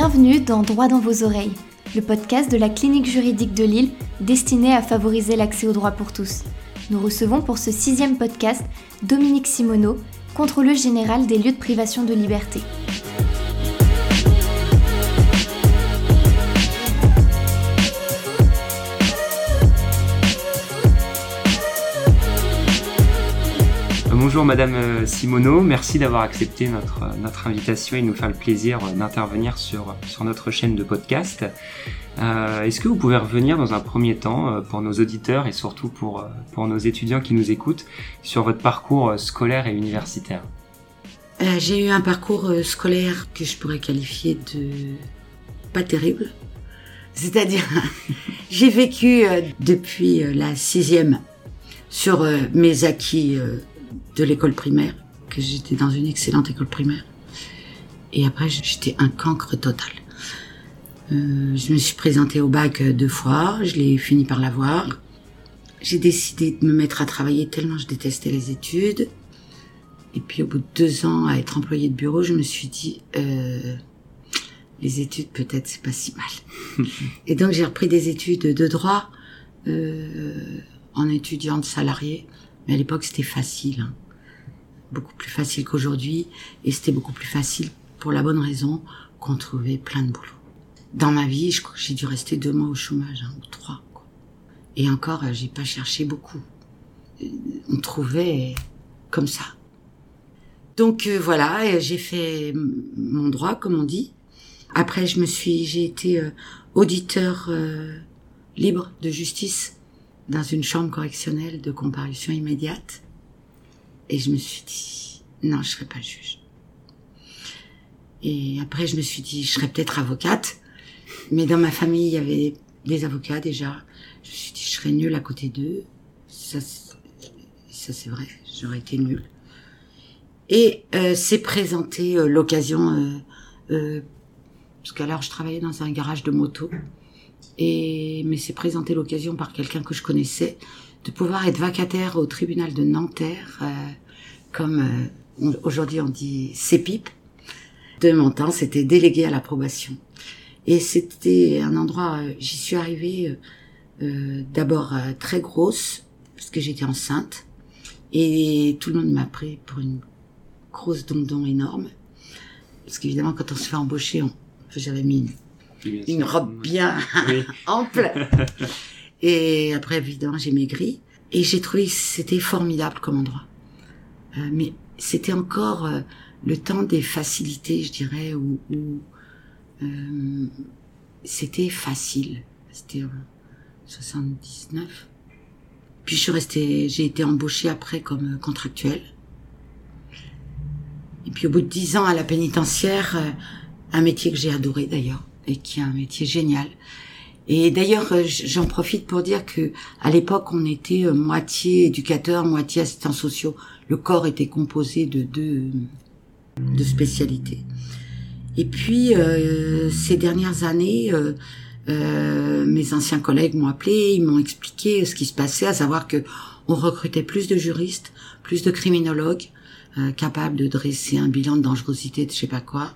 Bienvenue dans Droit dans vos oreilles, le podcast de la clinique juridique de Lille destiné à favoriser l'accès au droit pour tous. Nous recevons pour ce sixième podcast Dominique Simoneau, contrôleur général des lieux de privation de liberté. Bonjour Madame euh, Simoneau, merci d'avoir accepté notre, euh, invitation et de nous faire le plaisir euh, d'intervenir sur, notre chaîne de podcast. Est-ce que vous pouvez revenir dans un premier temps pour nos auditeurs et surtout pour, nos étudiants qui nous écoutent sur votre parcours scolaire et universitaire? J'ai eu un parcours scolaire que je pourrais qualifier de pas terrible. C'est-à-dire, j'ai vécu depuis la sixième sur mes acquis de l'école primaire, que j'étais dans une excellente école primaire. Et après, j'étais un cancre total. Euh, je me suis présentée au bac deux fois, je l'ai fini par l'avoir. J'ai décidé de me mettre à travailler tellement je détestais les études. Et puis au bout de deux ans à être employée de bureau, je me suis dit, euh, les études peut-être c'est pas si mal. Et donc j'ai repris des études de droit euh, en étudiante salariée. Mais à l'époque c'était facile. Hein beaucoup plus facile qu'aujourd'hui et c'était beaucoup plus facile pour la bonne raison qu'on trouvait plein de boulot. Dans ma vie, je crois que j'ai dû rester deux mois au chômage, hein, ou trois. Quoi. Et encore, euh, j'ai pas cherché beaucoup. Euh, on trouvait comme ça. Donc euh, voilà, j'ai fait mon droit, comme on dit. Après, je me suis, j'ai été auditeur libre de justice dans une chambre correctionnelle de comparution immédiate. Et je me suis dit, non, je serai pas juge. Et après, je me suis dit, je serais peut-être avocate. Mais dans ma famille, il y avait des avocats déjà. Je me suis dit, je serais nulle à côté d'eux. Ça, ça c'est vrai, j'aurais été nulle. Et euh, c'est présenté euh, l'occasion, euh, euh, parce qu'alors je travaillais dans un garage de moto, et mais c'est présenté l'occasion par quelqu'un que je connaissais de pouvoir être vacataire au tribunal de Nanterre, euh, comme euh, aujourd'hui on dit CEPIP. De mon temps, c'était délégué à l'approbation. Et c'était un endroit, euh, j'y suis arrivée d'abord très grosse, parce que j'étais enceinte, et tout le monde m'a pris pour une grosse dondon énorme. Parce qu'évidemment, quand on se fait embaucher, on, j'avais mis une, une robe bien ample. Et après, évidemment, j'ai maigri. Et j'ai trouvé c'était formidable comme endroit. Euh, mais c'était encore euh, le temps des facilités, je dirais, où, où euh, c'était facile. C'était en 79. Puis je suis restée, j'ai été embauchée après comme euh, contractuelle. Et puis au bout de dix ans à la pénitentiaire, euh, un métier que j'ai adoré d'ailleurs, et qui est un métier génial, et d'ailleurs, euh, j'en profite pour dire que à l'époque, on était euh, moitié éducateur, moitié assistants sociaux. Le corps était composé de deux, de spécialités. Et puis, euh, ces dernières années, euh, mes anciens collègues m'ont appelé, ils m'ont expliqué ce qui se passait, à savoir que on recrutait plus de juristes, plus de criminologues, capables de dresser un bilan de dangerosité de je sais pas quoi.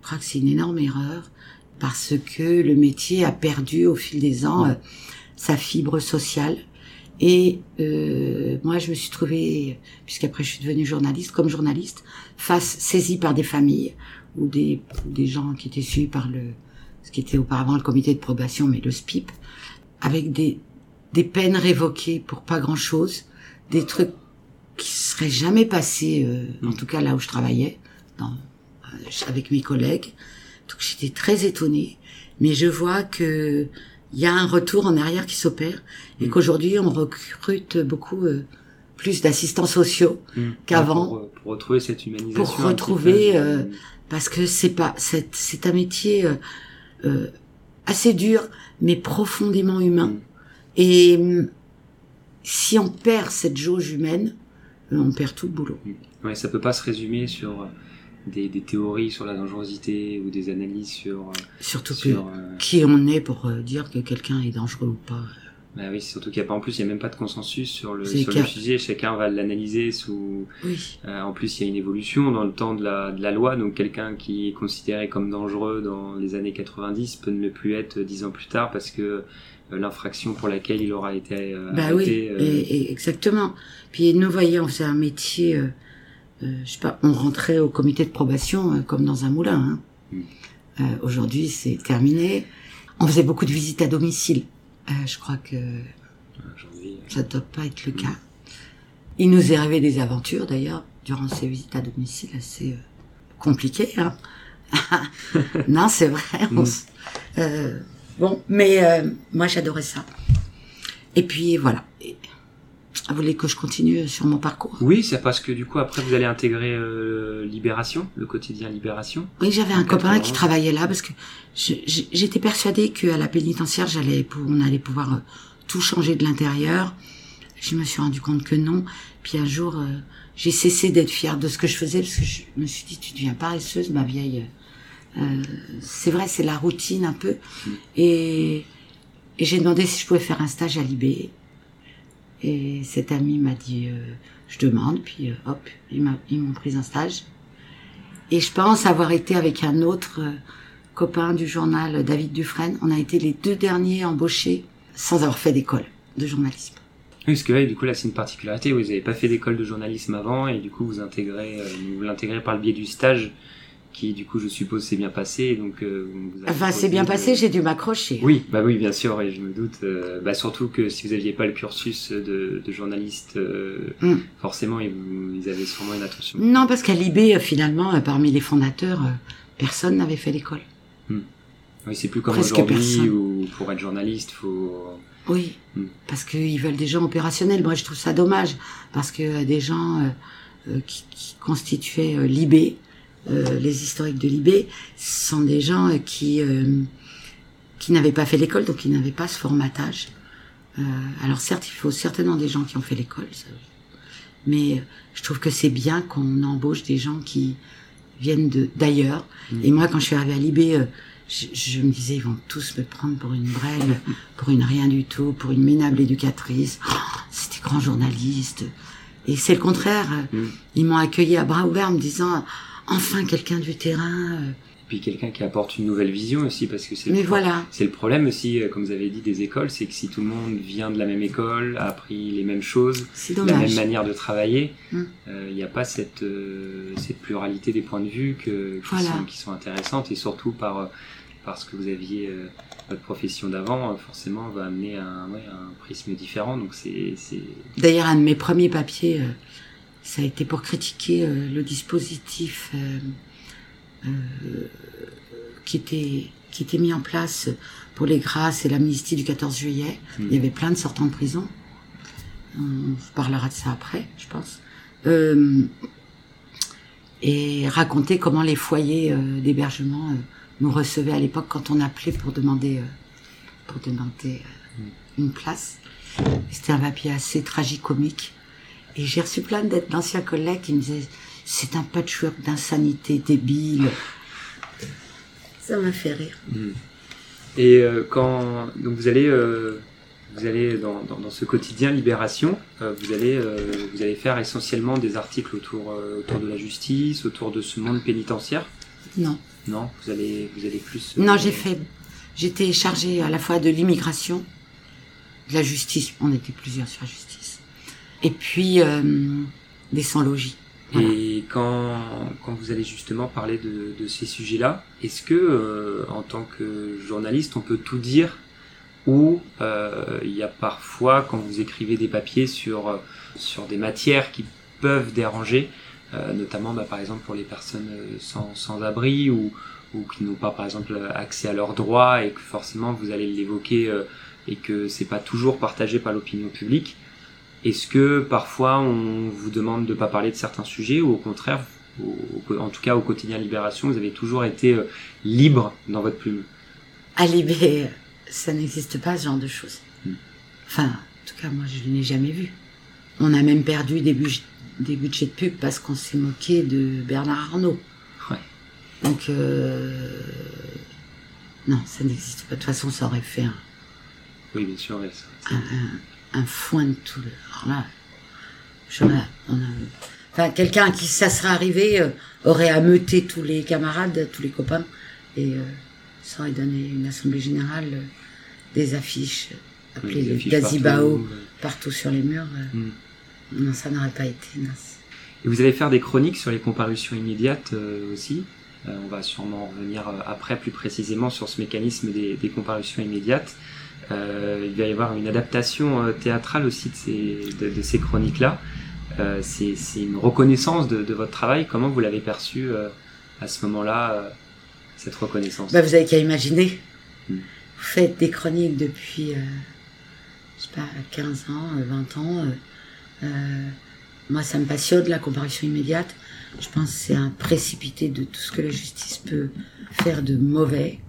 Je crois que c'est une énorme erreur parce que le métier a perdu au fil des ans euh, sa fibre sociale. Et euh, moi, je me suis trouvée, puisqu'après je suis devenue journaliste, comme journaliste, face saisie par des familles ou des, des gens qui étaient suivis par le, ce qui était auparavant le comité de probation, mais le SPIP, avec des, des peines révoquées pour pas grand-chose, des trucs qui seraient jamais passés, euh, en tout cas là où je travaillais, dans, euh, avec mes collègues. Donc j'étais très étonnée, mais je vois que il y a un retour en arrière qui s'opère et qu'aujourd'hui on recrute beaucoup euh, plus d'assistants sociaux Mmh. qu'avant. Pour, pour retrouver cette humanisation. pour retrouver euh, parce que c'est pas c'est c'est un métier euh, euh, assez dur mais profondément humain. Mm. et si on perd cette jauge humaine euh, on perd tout le boulot. Ouais, ça peut pas se résumer sur euh, des, des théories sur la dangerosité ou des analyses sur. euh, surtout sur euh, qui on est pour euh, dire que quelqu'un est dangereux ou pas Bah oui, surtout qu'il n'y a pas en plus, il n'y a même pas de consensus sur le, C'est sur le clair. sujet. Chacun va l'analyser sous. Oui. euh, en plus, il y a une évolution dans le temps de la, de la loi. Donc, quelqu'un qui est considéré comme dangereux dans les années 90 peut ne le plus être dix ans plus tard parce que euh, l'infraction pour laquelle il aura été euh, Bah oui, arrêté. euh, et, et exactement. Puis nous voyons, on faisait un métier, je sais pas, on rentrait au comité de probation euh, comme dans un moulin. Hein. Mm. Euh, Aujourd'hui, c'est terminé. On faisait beaucoup de visites à domicile. Euh, je crois que ça doit pas être le cas. Il nous est arrivé des aventures d'ailleurs durant ces visites à domicile assez euh, compliquées. Hein. non, c'est vrai. on Mm. euh, bon, mais euh, moi j'adorais ça. Et puis voilà. Et- Vous voulez que je continue sur mon parcours? Oui, c'est parce que du coup, après, vous allez intégrer euh, Libération, le quotidien Libération. Oui, j'avais un copain 91. qui travaillait là parce que j'étais persuadée qu'à la pénitentiaire, j'allais, on allait pouvoir euh, tout changer de l'intérieur. Je me suis rendu compte que non. Puis un jour, euh, j'ai cessé d'être fière de ce que je faisais parce que je me suis dit, tu deviens paresseuse, ma vieille. Euh, c'est vrai, c'est la routine un peu. Et, et j'ai demandé si je pouvais faire un stage à Libé. Et cet ami m'a dit, euh, je demande. Puis euh, hop, ils m'ont pris un stage. Et je pense avoir été avec un autre euh, copain du journal, David Dufresne. On a été les deux derniers embauchés sans avoir fait d'école de journalisme. Oui, parce que ouais, du coup, là, c'est une particularité. Vous n'avez pas fait d'école de journalisme avant et du coup, vous intégrez, vous l'intégrez par le biais du stage qui, du coup, je suppose, s'est bien passé. Donc, euh, vous avez Enfin, c'est bien de- passé, j'ai dû m'accrocher. Oui, bah oui, bien sûr, et je me doute. euh, bah surtout que si vous aviez pas le cursus de, de journaliste, euh, Mm. forcément, ils, avaient sûrement une attention. Non, parce qu'à euh, finalement, parmi les fondateurs, personne n'avait fait l'école. Oui, c'est plus comme aujourd'hui où pour être journaliste, faut. Oui, Mm. parce qu'ils veulent des gens opérationnels. Moi, je trouve ça dommage, parce que des gens qui, qui constituaient Libé, euh, les historiques de Libé, sont des gens euh, qui euh, qui n'avaient pas fait l'école, donc ils n'avaient pas ce formatage. Euh, alors certes, il faut certainement des gens qui ont fait l'école, mais euh, je trouve que c'est bien qu'on embauche des gens qui viennent de d'ailleurs. Mm. Et moi, quand je suis arrivée à Libé, euh, je, je me disais, ils vont tous me prendre pour une brêle, pour une rien du tout, pour une minable éducatrice. Oh, C'était grand journaliste. Et c'est le contraire. Mm. Ils m'ont accueilli à bras ouverts en me disant, enfin quelqu'un du terrain. euh. Et puis quelqu'un qui apporte une nouvelle vision aussi, parce que c'est. le voilà. C'est le problème aussi, euh, comme vous avez dit, des écoles, c'est que si tout le monde vient de la même école, a appris les mêmes choses, la même manière de travailler, euh, Mm. il n'y a pas cette, euh, cette pluralité des points de vue que, qui, Voilà. sont, qui sont intéressantes et surtout par, euh, parce que vous aviez euh, votre profession d'avant, euh, forcément, va amener un, ouais, un prisme différent. Donc c'est. D'ailleurs, un de mes premiers papiers, euh, ça a été pour critiquer euh, le dispositif euh, euh, qui était qui était mis en place pour les grâces et l'amnistie du 14 juillet. Mm. Il y avait plein de sortants de prison. On parlera de ça après, je pense. Euh, et raconter comment les foyers euh, d'hébergement nous recevaient à l'époque quand on appelait pour demander pour demander euh, une place. C'était un papier assez tragicomique. Et j'ai reçu plein d'anciens collègues qui me disaient c'est un patchwork d'insanité débile. Ça m'a fait rire. Mm. Et euh, quand donc vous allez, euh, vous allez dans, dans, dans ce quotidien Libération, euh, vous allez, vous allez faire essentiellement des articles autour, autour de la justice, autour de ce monde pénitentiaire? Non. Non, vous allez, vous allez plus. Non, j'ai fait. J'étais chargée à la fois de l'immigration, de la justice. On était plusieurs sur la justice. Et puis euh, des sans-logis. Et quand, quand vous allez justement parler de, ces sujets-là, est-ce que, euh, en tant que journaliste, on peut tout dire ou euh, il y a parfois, quand vous écrivez des papiers sur, sur des matières qui peuvent déranger, notamment bah, par exemple pour les personnes sans, sans abri ou, ou qui n'ont pas par exemple accès à leurs droits et que forcément vous allez l'évoquer et que c'est pas toujours partagé par l'opinion publique, est-ce que parfois on vous demande de pas parler de certains sujets ou au contraire, au- au- en tout cas au quotidien Libération, vous avez toujours été euh, libre dans votre plume? À Libé, ça n'existe pas ce genre de choses. Mm. Enfin, en tout cas, moi, je ne l'ai jamais vu. On a même perdu des, budg- des budgets de pub parce qu'on s'est moqué de Bernard Arnault. Ouais. Donc, euh, non, ça n'existe pas. De toute façon, ça aurait fait un, Oui, bien sûr. un, foin de tout. Alors là, enfin, quelqu'un à qui ça serait arrivé euh, aurait ameuté tous les camarades, tous les copains, et euh, ça aurait donné une assemblée générale, euh, des affiches appelées Gazibao partout, sur les murs. Hmm. Non, ça n'aurait pas été. Et vous allez faire des chroniques sur les comparutions immédiates aussi on va sûrement revenir après plus précisément sur ce mécanisme des, des comparutions immédiates. Euh, il va y avoir une adaptation théâtrale aussi de ces, de ces chroniques-là. Euh, c'est une reconnaissance de, votre travail. Comment vous l'avez perçu euh, à ce moment-là, euh, cette reconnaissance? Bah, Vous avez qu'à imaginer. Hmm. Vous faites des chroniques depuis, je sais pas, 15 ans, 20 ans. moi, ça me passionne, la comparution immédiate. Je pense que c'est un précipité de tout ce que la justice peut faire de mauvais.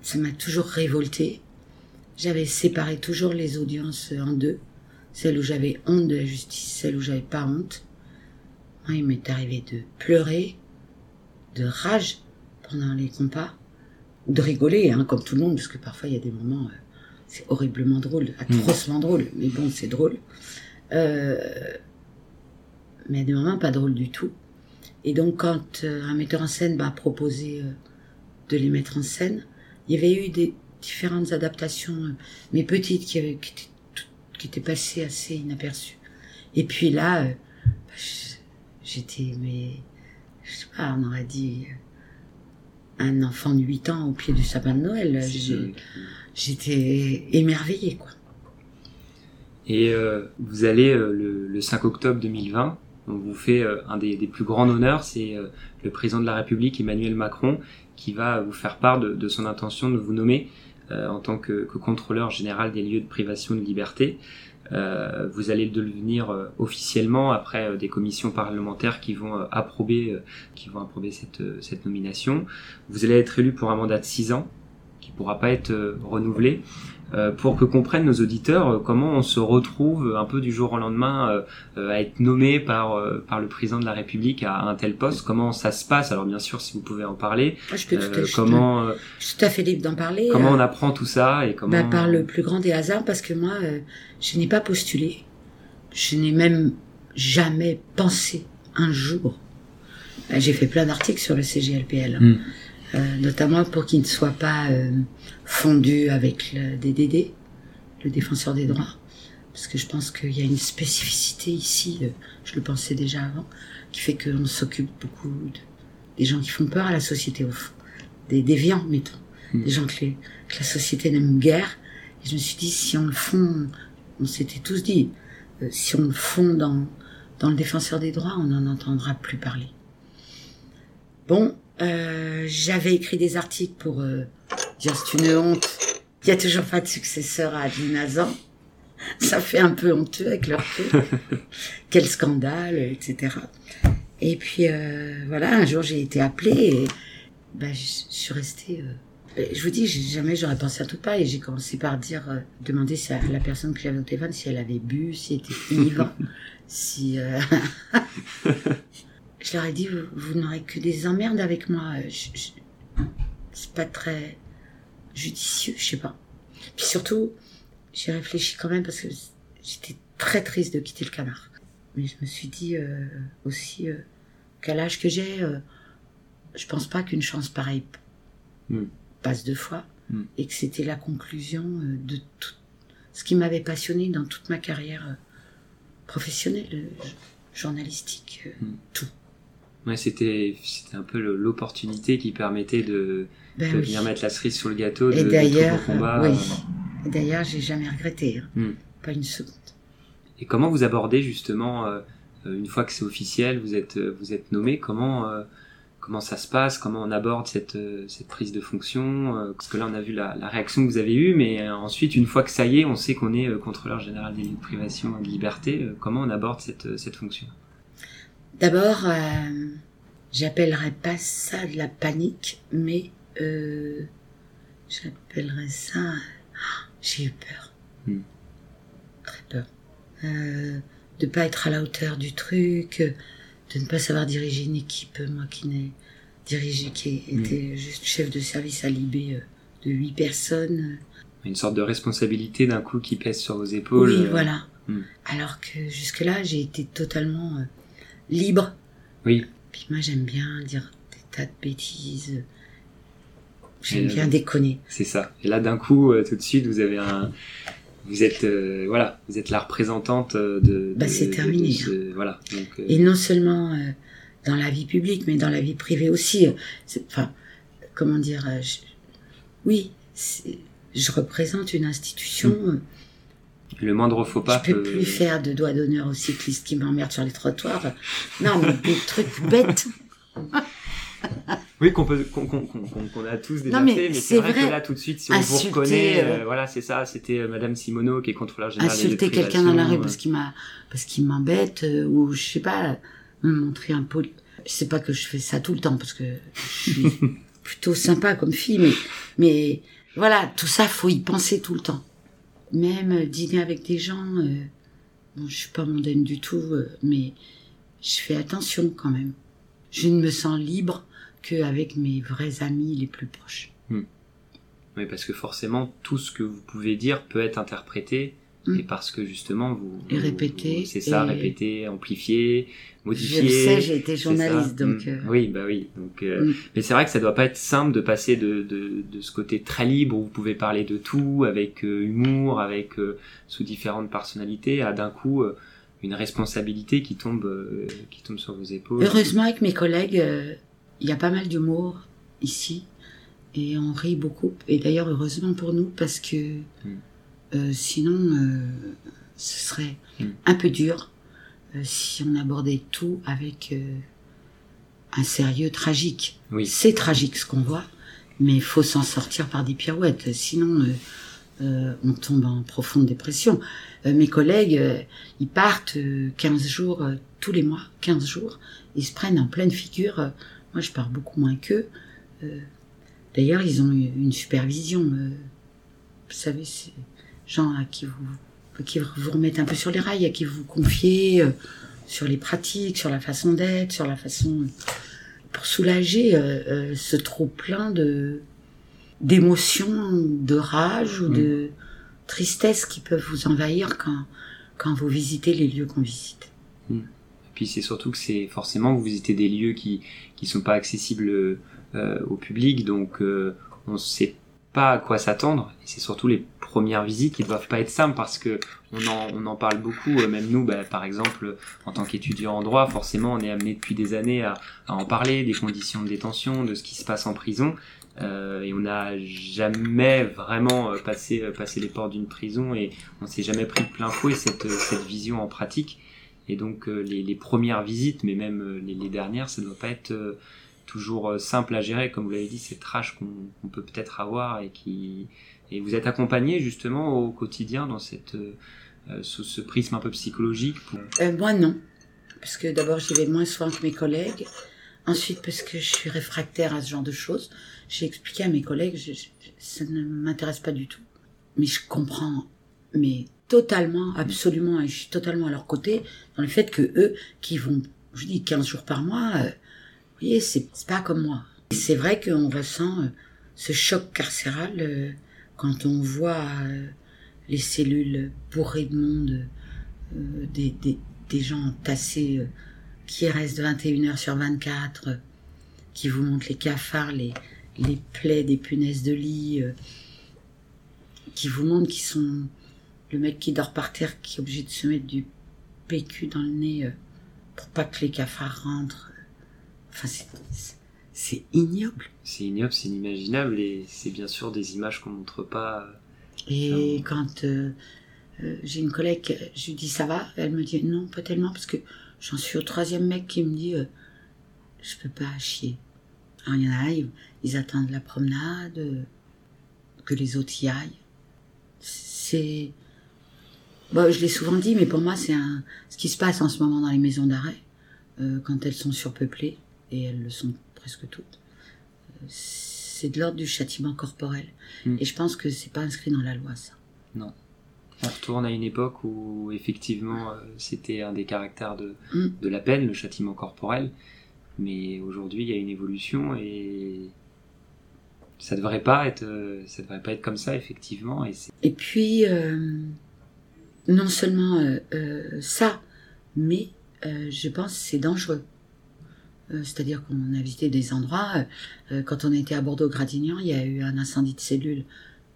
Ça m'a toujours révolté. J'avais séparé toujours les audiences en deux celle où j'avais honte de la justice, celle où j'avais pas honte. Moi, il m'est arrivé de pleurer, de rage pendant les compas, ou de rigoler, hein, comme tout le monde, parce que parfois il y a des moments, euh, c'est horriblement drôle, atrocement drôle, mais bon, c'est drôle. Euh, mais il y a des moments pas drôles du tout. Et donc, quand euh, un metteur en scène m'a proposé de les mettre en scène, il y avait eu des différentes adaptations, mais petites, qui, avaient, qui étaient qui était passé assez inaperçu. Et puis là, euh, j'étais, mais, je sais pas, on aurait dit, euh, un enfant de 8 ans au pied du sapin de Noël. J'étais émerveillée, quoi. Et euh, vous allez le, 5 octobre 2020, on vous fait un des, plus grands honneurs, c'est le président de la République, Emmanuel Macron, qui va vous faire part de son intention de vous nommer euh, en tant que, contrôleur général des lieux de privation de liberté. Euh, vous allez le devenir euh, officiellement après des commissions parlementaires qui vont approuver, qui vont approuver cette, cette nomination. Vous allez être élu pour un mandat de 6 ans, qui pourra pas être renouvelé. Euh, pour que comprennent nos auditeurs euh, comment on se retrouve un peu du jour au lendemain euh, à être nommé par par le président de la République à un tel poste? Comment ça se passe? Alors bien sûr, si vous pouvez en parler. je peux tout, comment je suis tout à fait libre d'en parler. Comment on apprend tout ça et comment bah, Par le plus grand des hasards, parce que moi, je n'ai pas postulé. Je n'ai même jamais pensé un jour. J'ai fait plein d'articles sur le CGLPL. Euh, notamment pour qu'il ne soit pas euh, fondu avec le DDD, le défenseur des droits, parce que je pense qu'il y a une spécificité ici, euh, je le pensais déjà avant, qui fait qu'on s'occupe beaucoup des gens qui font peur à la société au fond, des déviants, mettons, hmm. des gens que, la société n'aime guère. Et je me suis dit, si on le fond, on s'était tous dit, si on le fond dans, dans le défenseur des droits, on n'en entendra plus parler. Bon, euh, j'avais écrit des articles pour euh, dire c'est une honte. Il y a toujours pas de successeur à Adeline Ça fait un peu honteux avec leur recul. Quel scandale, etc. Et puis euh, voilà, un jour j'ai été appelée et ben, je suis restée. Euh, je vous dis, jamais j'aurais pensé à tout pas et j'ai commencé par dire, euh, demander si la personne que j'avais au téléphone si elle avait bu, si elle était ivre, si. Je leur ai dit, vous, n'aurez que des emmerdes avec moi. C'est pas très judicieux, je sais pas. Puis surtout, j'ai réfléchi quand même parce que j'étais très triste de quitter le canard. Mais je me suis dit euh, aussi euh, qu'à l'âge que j'ai, euh, je pense pas qu'une chance pareille hmm. passe deux fois hmm. et que c'était la conclusion de tout ce qui m'avait passionné dans toute ma carrière professionnelle, journalistique, hmm. tout. Ouais, c'était c'était un peu l'opportunité qui permettait de, ben de venir mettre la cerise sur le gâteau de, et d'ailleurs, oui. Et d'ailleurs, j'ai jamais regretté, hein. hmm. pas une seconde. Et comment vous abordez justement euh, une fois que c'est officiel, vous êtes vous êtes nommé, comment euh, comment ça se passe, comment on aborde cette cette prise de fonction euh, Parce que là, on a vu la, la, réaction que vous avez eue, mais ensuite, une fois que ça y est, on sait qu'on est contrôleur général des lieux de privation de liberté. comment on aborde cette cette fonction? D'abord, euh, j'appellerais pas ça de la panique, mais euh, j'appellerais ça. J'ai eu peur. Hmm. Très peur. Euh, de pas être à la hauteur du truc, de ne pas savoir diriger une équipe, moi qui n'ai dirigé, qui hmm. était juste chef de service à Libé euh, de huit personnes. Une sorte de responsabilité d'un coup qui pèse sur vos épaules. Oui, euh, voilà. hmm. Alors que jusque-là, j'ai été totalement euh, libre. Oui, Puis moi, j'aime bien dire des tas de bêtises. J'aime bien euh, déconner. c'est ça. Et là, d'un coup, euh, tout de suite, vous avez un. Vous êtes, euh, voilà, vous êtes la représentante de. Bah, c'est de terminé, ce- voilà. Donc, euh, Et non seulement dans la vie publique, mais dans la vie privée aussi. Enfin, comment dire je- Oui, je représente une institution. euh, le moindre faux pas. je peux peut- plus faire de doigts d'honneur aux cyclistes qui m'emmerdent sur les trottoirs. Non, mais des trucs bêtes. Oui, qu'on peut, qu'on, qu'on, qu'on- a tous déjà Non, mais fait, mais c'est c'est vrai, vrai. que là, tout de suite, si on vous reconnaît, euh, euh, voilà, c'est ça, c'était euh, Madame Simoneau qui est contrôleur général des lieux de Insulter quelqu'un dans la rue parce qu'il m'a, parce qu'il m'embête, euh, ou je sais pas, me montrer un peu. Je sais pas que je fais ça tout le temps parce que je suis plutôt sympa comme fille, mais, mais voilà, tout ça, faut y penser tout le temps. Même dîner avec des gens, euh, bon, je suis pas mondaine du tout, euh, mais je fais attention quand même. Je ne me sens libre qu'avec mes vrais amis les plus proches. Oui, parce que forcément, tout ce que vous pouvez dire peut être interprété. Et parce que justement, vous. Et vous- C'est ça, et- répéter, amplifier, Je modifier. le sais, j'ai été journaliste, donc. Mm. euh, Oui, bah oui. Donc, euh, Mm. Mais c'est vrai que ça doit pas être simple de passer de, de, de ce côté très libre où vous pouvez parler de tout, avec euh, humour, avec sous différentes personnalités, à d'un coup une responsabilité qui tombe, qui tombe sur vos épaules. Heureusement, avec mes collègues, il y a pas mal d'humour ici. Et on rit beaucoup. Et d'ailleurs, heureusement pour nous, parce que euh, sinon, euh, ce serait Mm. un peu dur euh, si on abordait tout avec un sérieux tragique. Oui. C'est tragique ce qu'on voit, mais il faut s'en sortir par des pirouettes. Sinon, on tombe en profonde dépression. Mes collègues, ils partent euh, 15 jours, tous les mois, 15 jours. Ils se prennent en pleine figure. Moi, je pars beaucoup moins qu'eux. D'ailleurs, ils ont une supervision. vous savez, c'est gens à qui vous, qui vous remettent un peu sur les rails, à qui vous confiez euh, sur les pratiques, sur la façon d'être, sur la façon pour soulager euh, euh, ce trop plein de d'émotions, de rage ou Mm. de tristesse qui peuvent vous envahir quand quand vous visitez les lieux qu'on visite. Puis c'est surtout que c'est forcément vous visitez des lieux qui qui sont pas accessibles euh, au public, donc euh, on sait pas à quoi s'attendre. Et c'est surtout les premières visites qui doivent pas être simples parce que on en on en parle beaucoup. euh, Même nous, bah, par exemple, en tant qu'étudiant en droit, forcément, on est amené depuis des années à, en parler des conditions de détention, de ce qui se passe en prison. Euh, et on n'a jamais vraiment euh, passé passé les portes d'une prison et on s'est jamais pris de plein fouet cette cette vision en pratique. Et donc les, premières visites, mais même les, dernières, ça doit pas être toujours simple à gérer, comme vous l'avez dit, rage qu'on qu'on peut peut-être avoir et qui et vous êtes accompagné justement au quotidien dans cette euh, euh, sous ce prisme un peu psychologique Euh, moi non, parce que d'abord j'y vais moins souvent que mes collègues. Ensuite parce que je suis réfractaire à ce genre de choses. J'ai expliqué à mes collègues, je- ça ne m'intéresse pas du tout. Mais je comprends, mais totalement, absolument, et je suis totalement à leur côté dans le fait que eux, qui vont, je dis 15 jours par mois, vous voyez, c'est pas comme moi. C'est vrai qu'on ressent ce choc carcéral quand on voit euh, les cellules bourrées de monde, euh, des, des, des gens tassés euh, qui restent 21 heures sur 24, euh, qui vous montrent les cafards, les, les plaies des punaises de lit, qui vous montrent qui sont le mec qui dort par terre, qui est obligé de se mettre du PQ dans le nez pour pas que les cafards rentrent. Enfin, c'est- c'est- ignoble. c'est ignoble, c'est inimaginable et c'est bien sûr des images qu'on montre pas. euh, Et quand euh, euh, j'ai une collègue, je lui dis ça va, elle me dit non, pas tellement, parce que j'en suis au troisième mec qui me dit euh, je peux pas chier. Alors il y en a, ils, ils attendent la promenade, que les autres y aillent. C'est. Bon, je l'ai souvent dit, mais pour moi, c'est un... ce qui se passe en ce moment dans les maisons d'arrêt, quand elles sont surpeuplées, et elles le sont presque toutes. euh, C'est de l'ordre du châtiment corporel. Mm. Et je pense que c'est pas inscrit dans la loi, ça. On retourne à une époque où effectivement euh, c'était un des caractères de, Mm. de la peine, le châtiment corporel. Mais aujourd'hui il y a une évolution et ça devrait pas être, euh, ça devrait pas être comme ça effectivement. Et, et puis non seulement ça, mais je pense que c'est dangereux. C'est-à-dire qu'on a visité des endroits. quand on était à Bordeaux-Gradignan, il y a eu un incendie de cellules.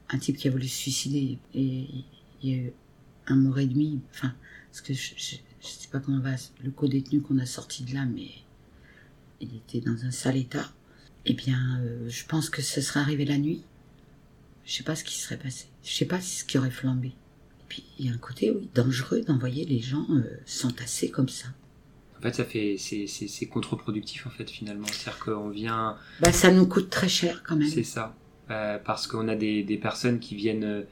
Un type qui a voulu se suicider. Et il y a eu un mois et demi. Enfin, parce que je, je, sais pas comment va le co-détenu qu'on a sorti de là, mais il était dans un sale état. Eh bien, euh, je pense que ce serait arrivé la nuit. Je sais pas ce qui serait passé. Je sais pas ce qui aurait flambé. Et puis, il y a un côté, oui, dangereux d'envoyer les gens euh, s'entasser comme ça. En fait, ça fait, c'est contre-productif, en fait, finalement. C'est-à-dire qu'on vient. Bah, ça nous coûte très cher, quand même. C'est ça. Euh, parce qu'on a des, des, personnes qui viennent,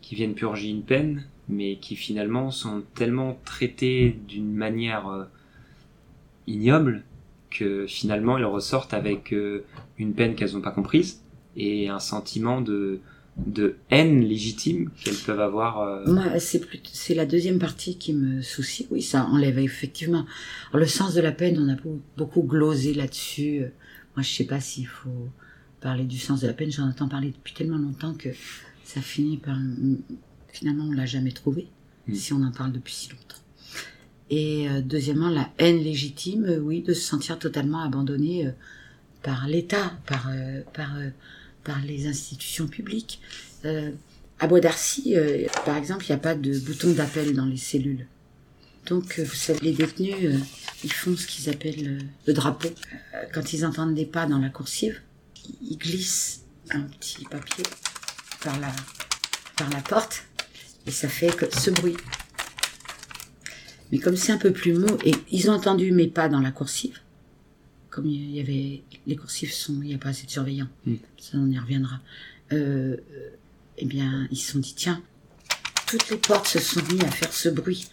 qui viennent purger une peine, mais qui finalement sont tellement traitées d'une manière ignoble que finalement elles ressortent avec euh, une peine qu'elles n'ont pas comprise et un sentiment de, de haine légitime qu'elles peuvent avoir. Euh. Moi, c'est plus, c'est la deuxième partie qui me soucie. Oui, ça enlève effectivement. le sens de la peine, on a beaucoup glosé là-dessus. Moi, je sais pas s'il faut parler du sens de la peine. J'en entends parler depuis tellement longtemps que ça finit par. Finalement, on l'a jamais trouvé. Mm. Si on en parle depuis si longtemps. Et euh, deuxièmement, la haine légitime, euh, oui, de se sentir totalement abandonné euh, par l'État, par, par, par les institutions publiques. à Bois d'Arcy, par exemple, il n'y a pas de bouton d'appel dans les cellules. Donc, vous savez, les détenus, ils font ce qu'ils appellent le drapeau. quand ils entendent des pas dans la coursive, ils glissent un petit papier par la, par la porte et ça fait que ce bruit. Mais comme c'est un peu plus mou, et ils ont entendu mes pas dans la coursive, comme il y avait les coursives sont, il n'y a pas assez de surveillants, hmm. ça on y reviendra. Euh, eh bien, ils se sont dit tiens, toutes les portes se sont mises à faire ce bruit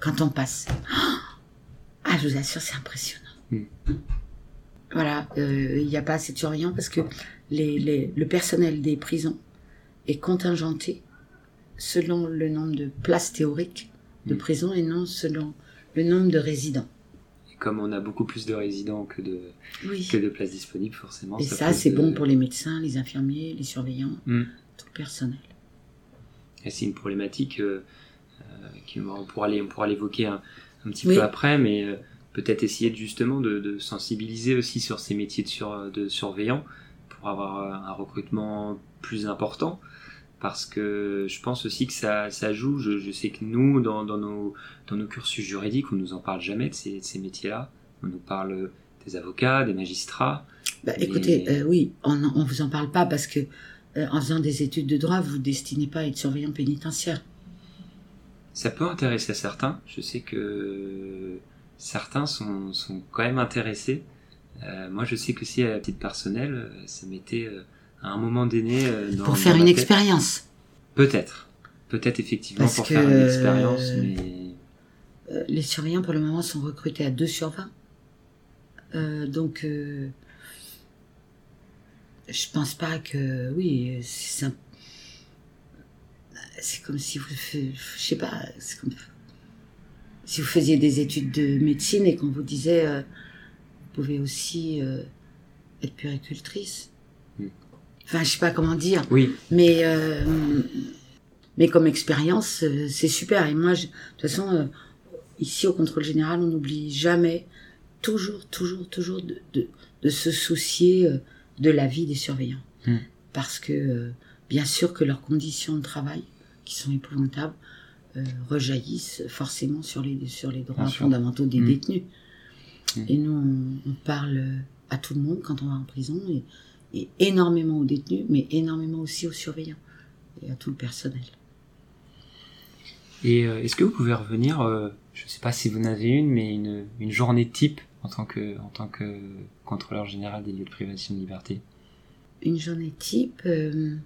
quand on passe. Ah, je vous assure, c'est impressionnant. Hmm. Voilà, euh, il n'y a pas assez de surveillants parce que les, les, le personnel des prisons est contingenté selon le nombre de places théoriques de mm. prison et non selon le nombre de résidents. Comme on a beaucoup plus de résidents que de, que de places disponibles, forcément. Et ça, c'est bon pour les médecins, les infirmiers, les surveillants, mm. tout le personnel. Et c'est une problématique euh, euh on pourra l'évoquer un, un, petit peu après, mais euh, peut-être essayer justement de, de, sensibiliser aussi sur ces métiers de, sur, de surveillants pour avoir un recrutement plus important parce que je pense aussi que ça, ça joue. Je, je sais que nous, dans, dans, nos, dans nos cursus juridiques, on nous en parle jamais de ces, de ces métiers-là. On nous parle des avocats, des magistrats. Bah, Écoutez, euh, oui, on ne vous en parle pas parce que euh, en faisant des études de droit, vous ne destinez pas à être surveillant pénitentiaire. Ça peut intéresser certains. Je sais que certains sont, sont quand même intéressés. Euh, moi, je sais que si à titre personnel, ça m'était à un moment donné. Euh, pour faire une expérience. Peut-être. Peut-être effectivement pour faire une expérience, mais. Euh, les surveillants pour le moment sont recrutés à 2 sur 20. Euh, donc, euh, je pense pas que. Oui, c'est C'est comme si vous. Je sais pas, c'est comme. Si vous faisiez des études de médecine et qu'on vous disait. vous pouvez aussi être puricultrice. Enfin, je sais pas comment dire. Oui. Mais, euh, mais comme expérience, euh, c'est super. Et moi, de toute façon, euh, ici au contrôle général, on n'oublie jamais, toujours, toujours, toujours de, de, de, se soucier de la vie des surveillants. Hmm. Parce que, bien sûr que leurs conditions de travail, qui sont épouvantables, rejaillissent forcément sur les, sur les droits fondamentaux des hmm. détenus. Hmm. Et nous, on, on, parle à tout le monde quand on va en prison. Et, et énormément aux détenus, mais énormément aussi aux surveillants et à tout le personnel. Et euh, est-ce que vous pouvez revenir, euh, je ne sais pas si vous en avez une, mais une, une, journée type en tant que, en tant que contrôleur général des lieux de privation de liberté? Une journée type, euh,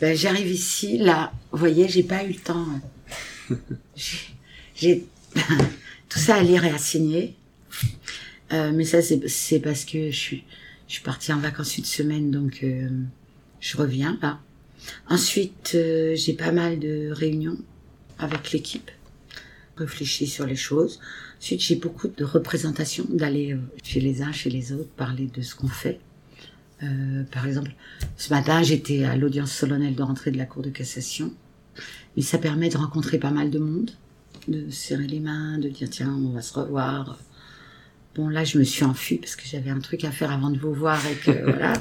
ben, j'arrive ici, là, vous voyez, j'ai pas eu le temps. j'ai tout ça à lire et à signer. mais ça, c'est parce que je suis, je suis partie en vacances une semaine, donc euh, je reviens là. Ensuite, euh, j'ai pas mal de réunions avec l'équipe, réfléchir sur les choses. Ensuite, j'ai beaucoup de représentations, d'aller euh, chez les uns, chez les autres, parler de ce qu'on fait. Euh, par exemple, ce matin, j'étais à l'audience solennelle de rentrée de la Cour de cassation. Et ça permet de rencontrer pas mal de monde, de serrer les mains, de dire tiens, on va se revoir. Bon, là, je me suis enfuie parce que j'avais un truc à faire avant de vous voir et que voilà.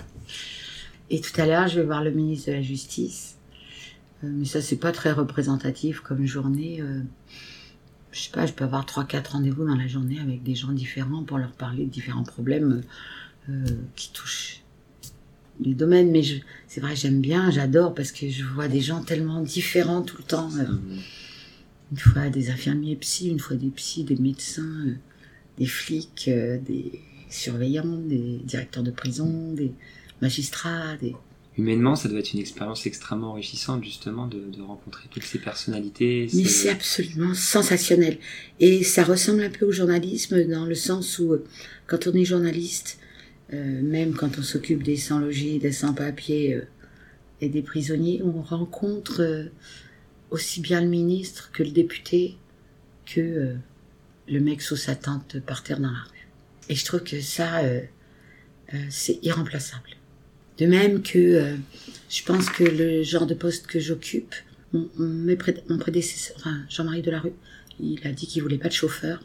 Et tout à l'heure, je vais voir le ministre de la Justice. Euh, mais ça, c'est pas très représentatif comme journée. Euh, je sais pas, je peux avoir trois, quatre rendez-vous dans la journée avec des gens différents pour leur parler de différents problèmes euh, qui touchent les domaines. Mais c'est vrai, j'aime bien, j'adore parce que je vois des gens tellement différents tout le temps. euh. Une fois des infirmiers psy, une fois des psys, des médecins, des flics, euh, des surveillants, des directeurs de prison, des magistrats, des... Humainement, ça doit être une expérience extrêmement enrichissante justement de, de rencontrer toutes ces personnalités. Mais ces- c'est absolument sensationnel. Et ça ressemble un peu au journalisme dans le sens où, euh, quand on est journaliste, euh, même quand on s'occupe des sans-logis, des sans-papiers euh, et des prisonniers, on rencontre euh, aussi bien le ministre que le député que le mec sous sa tente par terre dans la rue. Et je trouve que ça, euh, euh, c'est irremplaçable. De même que euh, je pense que le genre de poste que j'occupe, mon, mon prédécesseur, enfin Jean-Marie Delarue, il a dit qu'il voulait pas de chauffeur.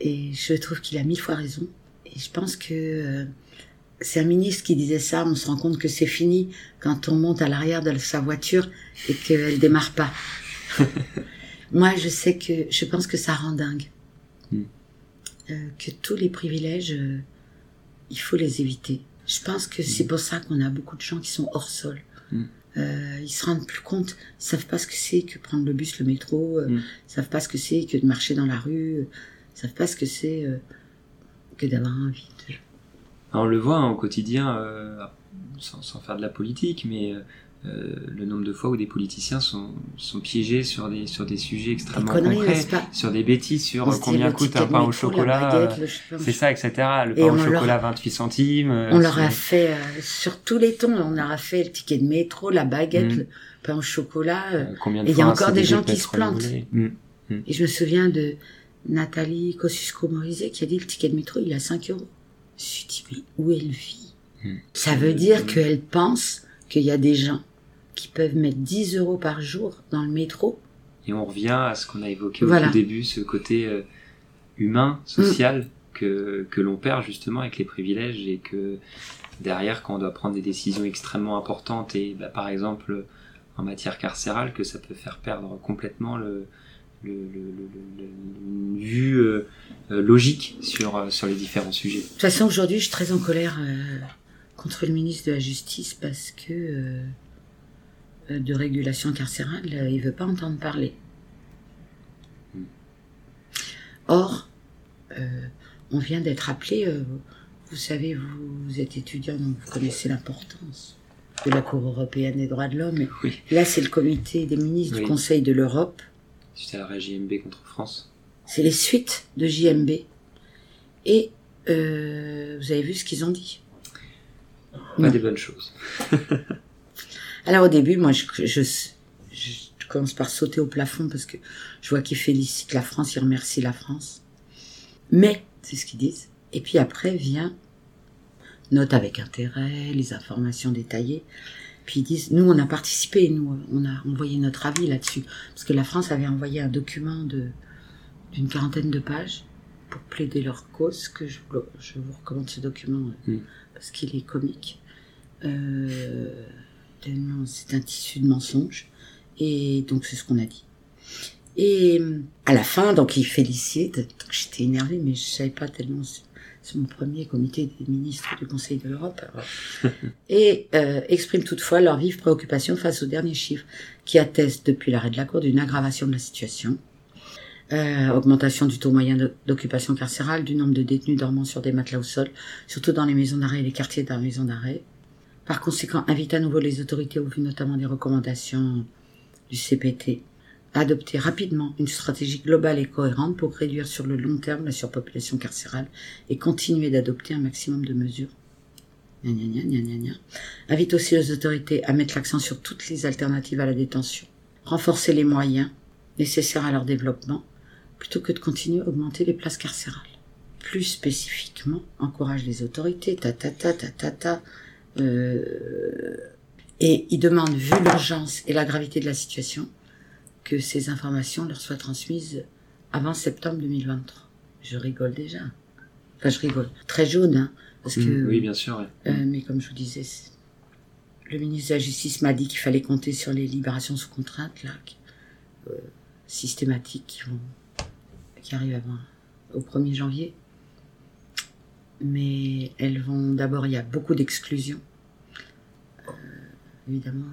Et je trouve qu'il a mille fois raison. Et je pense que euh, c'est un ministre qui disait ça, on se rend compte que c'est fini quand on monte à l'arrière de sa voiture et qu'elle démarre pas. Moi, je sais que, je pense que ça rend dingue. Mm. Euh, que tous les privilèges, euh, il faut les éviter. Je pense que c'est pour ça qu'on a beaucoup de gens qui sont hors sol. Mm. Euh, ils se rendent plus compte, ils savent pas ce que c'est que prendre le bus, le métro, euh, Mm. ils savent pas ce que c'est que de marcher dans la rue, ils savent pas ce que c'est que d'avoir envie de... On le voit hein, au quotidien, sans, sans faire de la politique, mais euh, le nombre de fois où des politiciens sont, sont piégés sur des, sur des sujets extrêmement concrets, sur des bêtises, sur combien coûte un pain au chocolat, euh, c'est ça, etc. Le pain au on leur- chocolat 28 centimes. On leur a fait euh, sur tous les tons, on leur a fait le ticket de métro, la baguette, Mm. le pain au chocolat. combien de et il y a encore des gens qui se plantent. volés. Mm. Et je me souviens de Nathalie Kosciusko-Morizet qui a dit le ticket de métro, il a 5 euros. Je me suis dit, mais où elle vit Mm. Ça veut dire qu'elle pense qu'il y a des gens qui peuvent mettre 10 euros par jour dans le métro. Et on revient à ce qu'on a évoqué au tout début, ce côté euh, humain, social, que, que l'on perd justement avec les privilèges et que derrière, quand on doit prendre des décisions extrêmement importantes et bah, par exemple en matière carcérale, que ça peut faire perdre complètement le, une vue euh, euh, logique sur, sur les différents sujets. De toute façon, aujourd'hui, je suis très en colère euh, contre le ministre de la Justice parce que de régulation carcérale, euh, il veut pas entendre parler. Or, euh, on vient d'être appelé, euh, vous savez, vous, êtes étudiant, donc vous connaissez l'importance de la Cour européenne des droits de l'homme. Oui, Là, c'est le comité des ministres Oui. du Conseil de l'Europe. c'était la JMB contre France. C'est les suites de JMB. Et euh, vous avez vu ce qu'ils ont dit? Pas Non. des bonnes choses. Alors au début, moi, je, je, je commence par sauter au plafond parce que je vois qu'ils félicitent la France, ils remercient la France. Mais, c'est ce qu'ils disent. Et puis après vient note avec intérêt, les informations détaillées. Puis ils disent, nous, on a participé, nous, on a envoyé notre avis là-dessus. Parce que la France avait envoyé un document de d'une quarantaine de pages pour plaider leur cause, que je, vous- je vous recommande ce document Mm. parce qu'il est comique. Euh, tellement c'est un tissu de mensonges. Et donc c'est ce qu'on a dit. Et euh, à la fin, donc ils félicitent. Donc j'étais énervée, mais je savais pas tellement. c'est- mon premier comité des ministres du Conseil de l'Europe. et euh, expriment toutefois leur vive préoccupation face aux derniers chiffres qui attestent depuis l'arrêt de la Cour d'une aggravation de la situation. Euh, augmentation du taux moyen d'occupation carcérale, du nombre de détenus dormant sur des matelas au sol, surtout dans les maisons d'arrêt et les quartiers dans les maisons d'arrêt. Par conséquent, invite à nouveau les autorités, au vu notamment des recommandations du CPT, à adopter rapidement une stratégie globale et cohérente pour réduire sur le long terme la surpopulation carcérale et continuer d'adopter un maximum de mesures. Invite aussi les autorités à mettre l'accent sur toutes les alternatives à la détention, renforcer les moyens nécessaires à leur développement, plutôt que de continuer à augmenter les places carcérales. plus spécifiquement, encourage les autorités, ta ta ta ta ta ta. Euh, et il demande, vu l'urgence et la gravité de la situation, que ces informations leur soient transmises avant septembre 2023. Je rigole déjà. Enfin, je rigole. Très jaune, hein, parce que. Mm, oui, bien sûr. ouais. Euh, mais comme je vous disais, le ministre de la Justice m'a dit qu'il fallait compter sur les libérations sous contrainte, là, euh, systématiques, qui, vont, qui arrivent avant, au 1er janvier. Mais elles vont d'abord, il y a beaucoup d'exclusions. Euh, évidemment,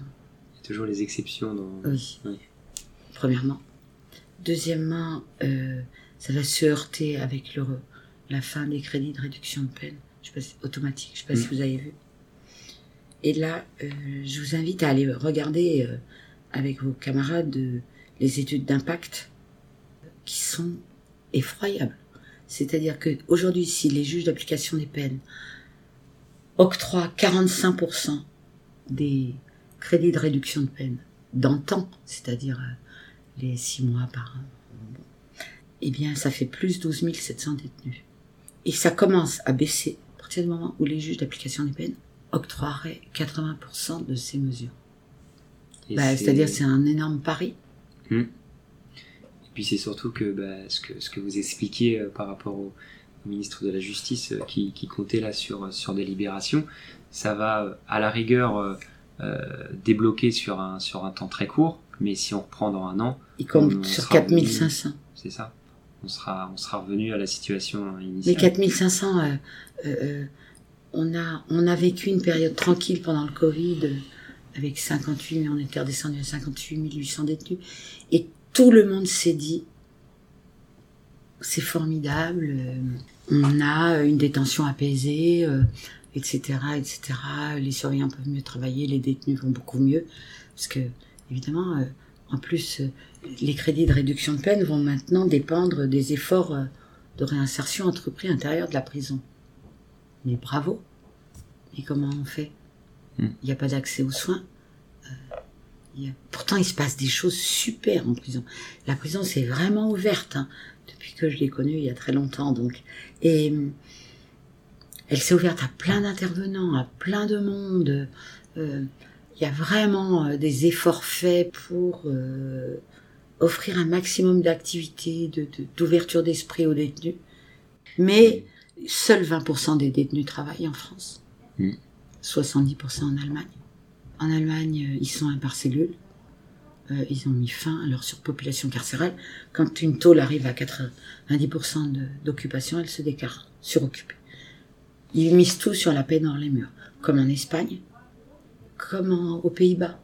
Il y a toujours les exceptions dans. oui. Oui. Premièrement. Deuxièmement, euh, ça va se heurter avec le, la fin des crédits de réduction de peine je sais pas si- automatique. Je sais pas si Mm. vous avez vu. Et là, euh, je vous invite à aller regarder avec vos camarades les études d'impact qui sont effroyables. C'est-à-dire que aujourd'hui, si les juges d'application des peines octroient 45% des crédits de réduction de peine d'antan, c'est-à-dire euh, les six mois par an, eh bien, ça fait plus 12 700 détenus. Et ça commence à baisser à partir du moment où les juges d'application des peines octroieraient 80% de ces mesures. Bah, c'est- C'est-à-dire, c'est un énorme pari. Et puis c'est surtout que bah, ce que ce que vous expliquiez euh, par rapport au, au ministre de la Justice euh, qui, qui comptait là sur sur des libérations, ça va euh, à la rigueur euh, euh, débloquer sur un sur un temps très court, mais si on reprend dans un an, Ils comptent On sur sera 4500. c'est ça, on sera on sera revenu à la situation Mais initiale. 4500, euh, euh, euh, on, a, on a vécu une période tranquille pendant le Covid, euh, avec 58, mais on était redescendu à 58 800 détenus. Et tout le monde s'est dit, c'est formidable, euh, on a une détention apaisée, euh, etc., etc. Les surveillants peuvent mieux travailler, les détenus vont beaucoup mieux. Parce que, évidemment, euh, en plus, euh, les crédits de réduction de peine vont maintenant dépendre des efforts euh, de réinsertion entrepris à l'intérieur de la prison. Mais bravo. Et comment on fait? Il Hmm. n'y a pas d'accès aux soins. Euh, Pourtant, il se passe des choses super en prison. La prison, c'est vraiment ouverte. hein, depuis que je l'ai connue il y a très longtemps. Donc, et hum, elle s'est ouverte à plein d'intervenants, à plein de monde. Euh, Il y a vraiment euh, des efforts faits pour euh, offrir un maximum d'activités, de- de- d'ouverture d'esprit aux détenus. Mais seuls 20% des détenus travaillent en France. Mm. 70% en Allemagne. En Allemagne, euh, ils sont un par cellule. Euh, ils ont mis fin à leur surpopulation carcérale. Quand une tôle arrive à 90% de- d'occupation, elle se déclare suroccupée. Ils misent tout sur la peine hors les murs, comme en Espagne, comme en- aux Pays-Bas.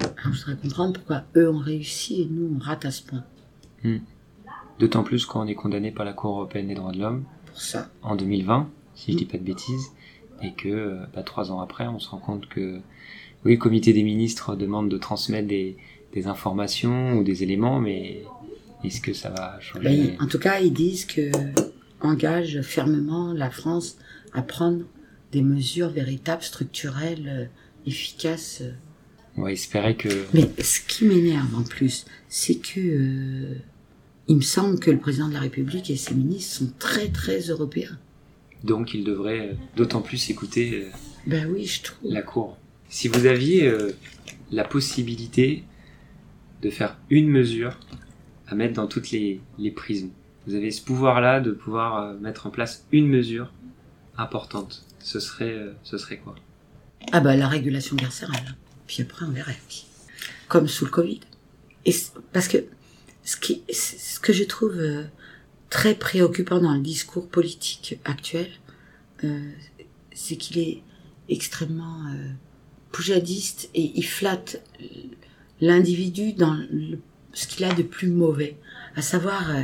Alors, je voudrais comprendre pourquoi eux ont réussi et nous on rate à ce point. D'autant plus quand on est condamné par la Cour européenne des droits de l'homme Pour ça, en 2020, si je dis pas de bêtises, et que euh, bah, trois ans après, on se rend compte que oui, le comité des ministres demande de transmettre des, des informations ou des éléments, mais est-ce que ça va changer Ben, en tout cas, ils disent que engage fermement la France à prendre des mesures véritables, structurelles, euh, efficaces. On va espérer que Mais ce qui m'énerve en plus, c'est que euh, il me semble que le président de la République et ses ministres sont très très européens. Donc il devrait euh, d'autant plus écouter euh, Ben oui, je trouve. la Cour. Si vous aviez euh, la possibilité de faire une mesure à mettre dans toutes les, les prisons, vous avez ce pouvoir-là de pouvoir mettre en place une mesure importante. Ce serait, ce serait quoi? Ah bah la régulation carcérale. Puis après on verra. Comme sous le Covid. Et parce que ce, qui, ce que je trouve très préoccupant dans le discours politique actuel, euh, c'est qu'il est extrêmement euh, poujadiste et il flatte l'individu dans le- ce qu'il a de plus mauvais, à savoir euh,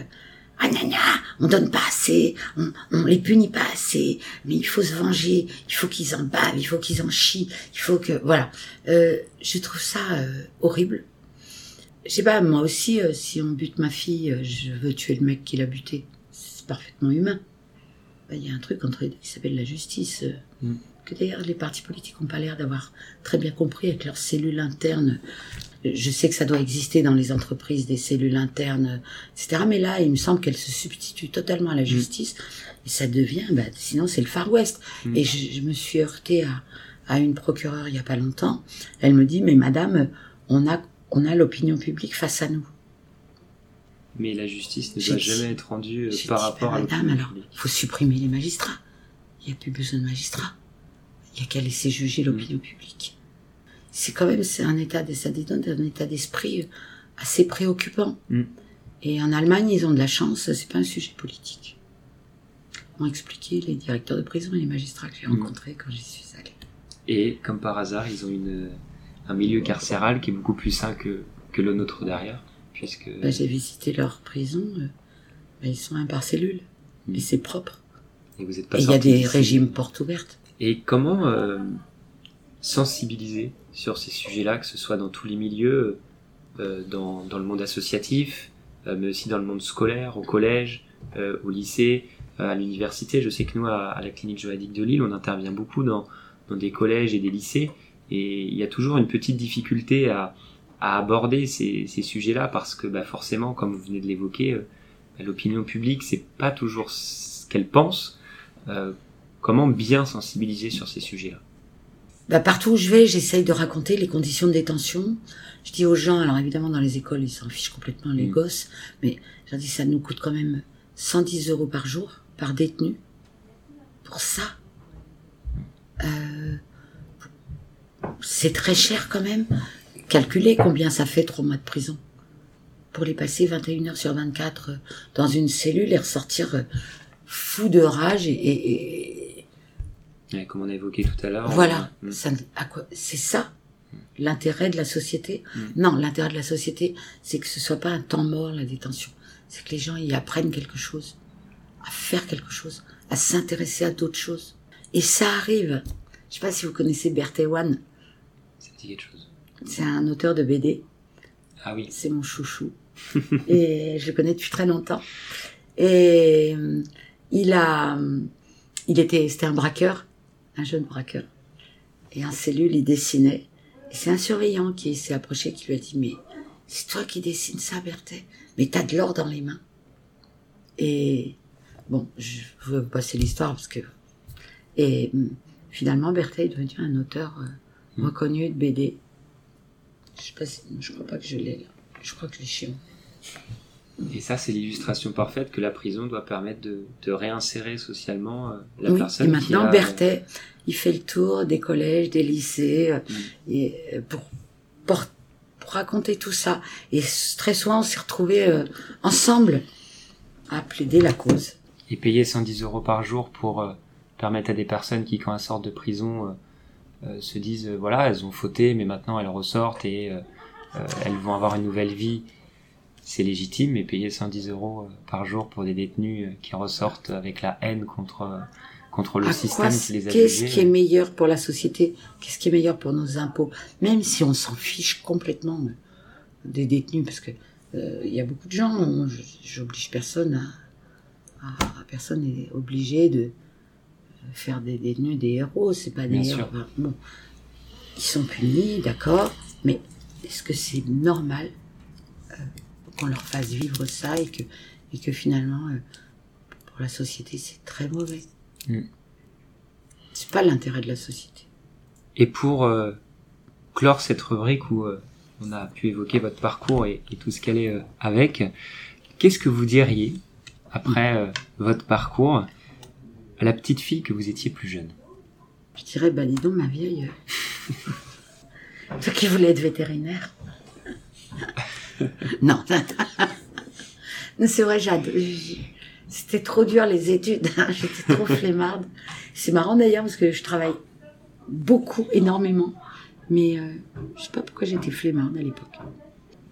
ah gna gna, on donne pas assez, on, on les punit pas assez, mais il faut se venger, il faut qu'ils en bavent, il faut qu'ils en chient, il faut que voilà. Euh, je trouve ça euh, horrible. Je sais pas, moi aussi, euh, si on bute ma fille, euh, je veux tuer le mec qui l'a buté. C'est parfaitement humain. Ben, Il y a un truc entre les deux qui s'appelle la justice. euh. Mm. que d'ailleurs les partis politiques n'ont pas l'air d'avoir très bien compris avec leurs cellules internes. Je sais que ça doit exister dans les entreprises des cellules internes, etc. Mais là, il me semble qu'elles se substituent totalement à la justice. Et ça devient, bah, sinon c'est le Far West. Mm. Et je, je me suis heurtée à, à une procureure il y a pas longtemps. Elle me dit, mais madame, on a, on a l'opinion publique face à nous. Mais la justice ne doit jamais être rendue euh, par rapport à madame, l'opinion alors, il faut supprimer les magistrats. Il n'y a plus besoin de magistrats. Il n'y a qu'à laisser juger l'opinion publique. C'est quand même, c'est un état, de- ça dénonce un état d'esprit euh, assez préoccupant. Mm. Et en Allemagne, ils ont de la chance, c'est pas un sujet politique. M'ont expliqué les directeurs de prison et les magistrats que j'ai Mm. rencontrés quand j'y suis allée. Et comme par hasard, ils ont une, un milieu carcéral qui est beaucoup plus sain que, que le nôtre derrière, puisque Bah, j'ai visité leur prison, euh, bah, ils sont un par cellule. Mm. Et c'est propre. et vous êtes pas il y a des régimes portes ouvertes. Et comment euh, sensibiliser sur ces sujets-là, que ce soit dans tous les milieux, euh, dans, dans le monde associatif, mais aussi dans le monde scolaire, au collège, au lycée, à l'université? Je sais que nous, à, à la clinique juridique de Lille, on intervient beaucoup dans, dans des collèges et des lycées, et il y a toujours une petite difficulté à, à aborder ces, ces sujets-là, parce que bah, forcément, comme vous venez de l'évoquer, euh, bah, l'opinion publique, c'est pas toujours ce qu'elle pense. Euh, comment bien sensibiliser sur ces sujets-là? Bah, partout où je vais, j'essaye de raconter les conditions de détention. Je dis aux gens, alors évidemment dans les écoles, ils s'en fichent complètement les Mm. gosses, mais je leur dis ça nous coûte quand même 110 euros par jour, par détenu. Pour ça, euh, c'est très cher quand même. Calculez combien ça fait trois mois de prison. Pour les passer 21 heures sur 24 euh, dans une cellule et ressortir euh, fou de rage et- et- et, Comme on a évoqué tout à l'heure. voilà, on- quoi, c'est ça l'intérêt de la société? Mm. Non, l'intérêt de la société, c'est que ce soit pas un temps mort la détention. C'est que les gens y apprennent quelque chose, à faire quelque chose, à s'intéresser à d'autres choses. Et ça arrive. Je sais pas si vous connaissez Berthéwan. Ça dit quelque chose. C'est un auteur de BD. Ah oui. C'est mon chouchou. et je le connais depuis très longtemps. Et euh, il a, euh, il était, c'était un braqueur, un jeune braqueur. Et en cellule, il dessinait. Et c'est un surveillant qui s'est approché, qui lui a dit, mais c'est toi qui dessines ça, Berthet Mais t'as de l'or dans les mains. Et bon, je veux vous passer l'histoire parce que et hum, finalement, Berthet est devenu un auteur Mm. reconnu de BD. Je sais pas si, je crois pas que je l'ai là. Je crois que je l'ai chez moi. Et ça, c'est l'illustration parfaite que la prison doit permettre de, de réinsérer socialement euh, la oui, personne. et maintenant, qui a- Berthet, il fait le tour des collèges, des lycées, euh, Mm. et, euh, pour, pour, pour raconter tout ça. Et très souvent, on s'est retrouvés euh, ensemble à plaider la cause. Et payer 110 euros par jour pour euh, permettre à des personnes qui, quand elles sortent de prison, se disent, euh, voilà, elles ont fauté, mais maintenant elles ressortent et euh, euh, elles vont avoir une nouvelle vie. C'est légitime, mais payer 110 euros euh, par jour pour des détenus euh, qui ressortent avec la haine contre, euh, contre le À système quoi- qui les a Qu'est-ce qui est meilleur pour la société? Qu'est-ce qui est meilleur pour nos impôts? Même si on s'en fiche complètement euh, des détenus, parce que euh, il y a beaucoup de gens, je- j'oblige personne à, à- à- personne n'est obligé de faire des détenus des héros, c'est pas des Bien héros. sûr. Bon, ils sont punis, d'accord, mais est-ce que c'est normal euh, qu'on leur fasse vivre ça et que, et que finalement, euh, pour la société, c'est très mauvais? Mm. C'est pas l'intérêt de la société. Et pour euh, clore cette rubrique où on a pu évoquer votre parcours et, et tout ce qu'elle est avec, qu'est-ce que vous diriez, après votre parcours, à la petite fille que vous étiez plus jeune Je dirais, bah dis donc, ma vieille. euh, Toi qui voulais être vétérinaire. non. Non, c'est vrai, j'ad- j'- C'était trop dur les études. J'étais trop flemmarde. C'est marrant d'ailleurs parce que je travaille beaucoup, énormément. Mais euh, je sais pas pourquoi j'étais flemmarde à l'époque.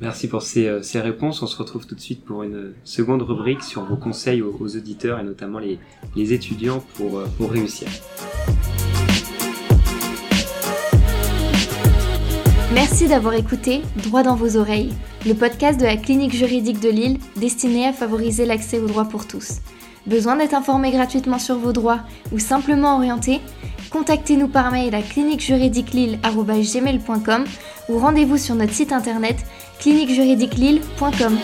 Merci pour ces, euh, ces réponses. On se retrouve tout de suite pour une seconde rubrique sur vos conseils aux, auditeurs et notamment les, les étudiants pour, euh, pour réussir. Merci d'avoir écouté Droit dans vos oreilles, le podcast de la clinique juridique de Lille destiné à favoriser l'accès aux droits pour tous. Besoin d'être informé gratuitement sur vos droits ou simplement orienté? Contactez-nous par mail à cliniquejuridiquelille.com ou rendez-vous sur notre site internet cliniquejuridiquelille.com.